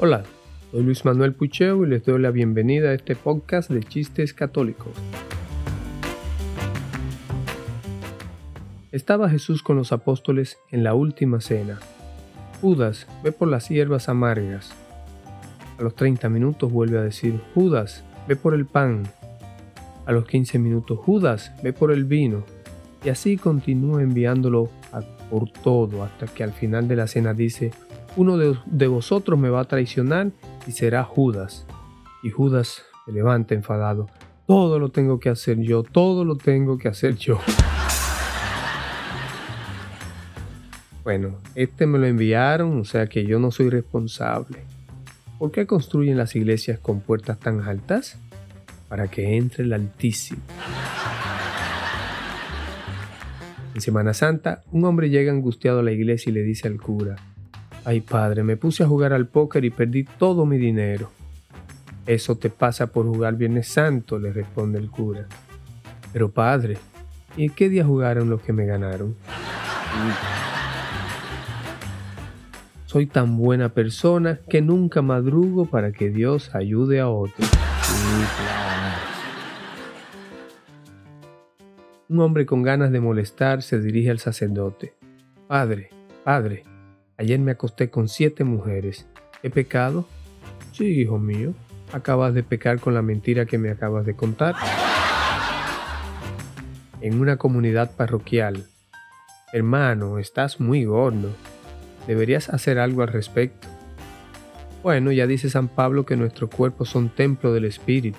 Hola, soy Luis Manuel Pucheo y les doy la bienvenida a este podcast de chistes católicos. Estaba Jesús con los apóstoles en la última cena. Judas, ve por las hierbas amargas. A los 30 minutos vuelve a decir, Judas, ve por el pan. A los 15 minutos, Judas, ve por el vino. Y así continúa enviándolo por todo hasta que al final de la cena dice, uno de, vosotros me va a traicionar y será Judas. Y Judas se levanta enfadado. Todo lo tengo que hacer yo, todo lo tengo que hacer yo. Bueno, este me lo enviaron, o sea que yo no soy responsable. ¿Por qué construyen las iglesias con puertas tan altas? Para que entre el Altísimo. En Semana Santa, un hombre llega angustiado a la iglesia y le dice al cura, Ay padre, me puse a jugar al póker y perdí todo mi dinero. Eso te pasa por jugar Viernes Santo, le responde el cura. Pero padre, ¿y qué día jugaron los que me ganaron? Soy tan buena persona que nunca madrugo para que Dios ayude a otros. Un hombre con ganas de molestar se dirige al sacerdote. Padre, padre, Ayer me acosté con siete mujeres. ¿He pecado? Sí, hijo mío. Acabas de pecar con la mentira que me acabas de contar. En una comunidad parroquial. Hermano, estás muy gordo. Deberías hacer algo al respecto. Bueno, ya dice San Pablo que nuestros cuerpos son templo del Espíritu,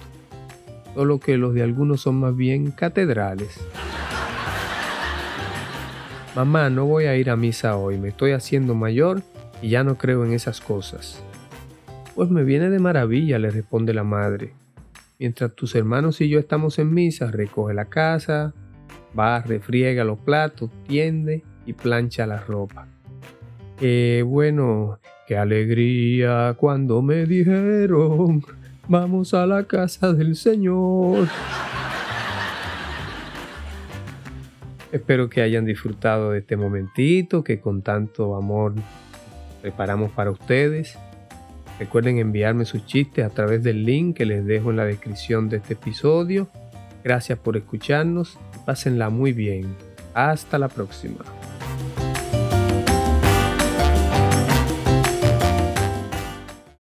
solo que los de algunos son más bien catedrales. Mamá, no voy a ir a misa hoy, me estoy haciendo mayor y ya no creo en esas cosas. Pues me viene de maravilla, le responde la madre. Mientras tus hermanos y yo estamos en misa, recoge la casa, va, refriega los platos, tiende y plancha la ropa. Qué bueno, qué alegría cuando me dijeron, vamos a la casa del Señor. Espero que hayan disfrutado de este momentito que con tanto amor preparamos para ustedes. Recuerden enviarme sus chistes a través del link que les dejo en la descripción de este episodio. Gracias por escucharnos. Pásenla muy bien. Hasta la próxima.